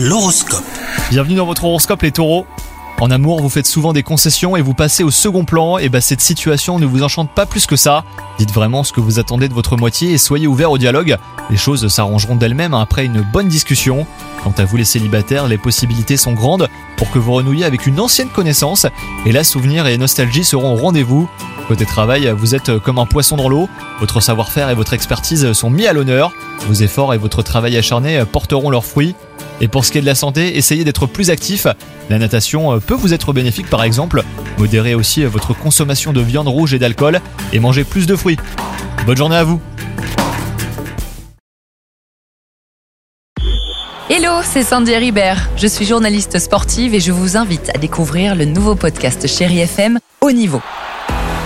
L'horoscope. Bienvenue dans votre horoscope les taureaux. En amour, vous faites souvent des concessions et vous passez au second plan, et bah cette situation ne vous enchante pas plus que ça. Dites vraiment ce que vous attendez de votre moitié et soyez ouvert au dialogue. Les choses s'arrangeront d'elles-mêmes après une bonne discussion. Quant à vous les célibataires, les possibilités sont grandes pour que vous renouiez avec une ancienne connaissance, et là souvenirs et nostalgie seront au rendez-vous. Côté travail, vous êtes comme un poisson dans l'eau, votre savoir-faire et votre expertise sont mis à l'honneur, vos efforts et votre travail acharné porteront leurs fruits. Et pour ce qui est de la santé, essayez d'être plus actif. La natation peut vous être bénéfique par exemple. Modérez aussi votre consommation de viande rouge et d'alcool et mangez plus de fruits. Bonne journée à vous Hello, c'est Sandy Ribert. Je suis journaliste sportive et je vous invite à découvrir le nouveau podcast Chéri FM Haut Niveau.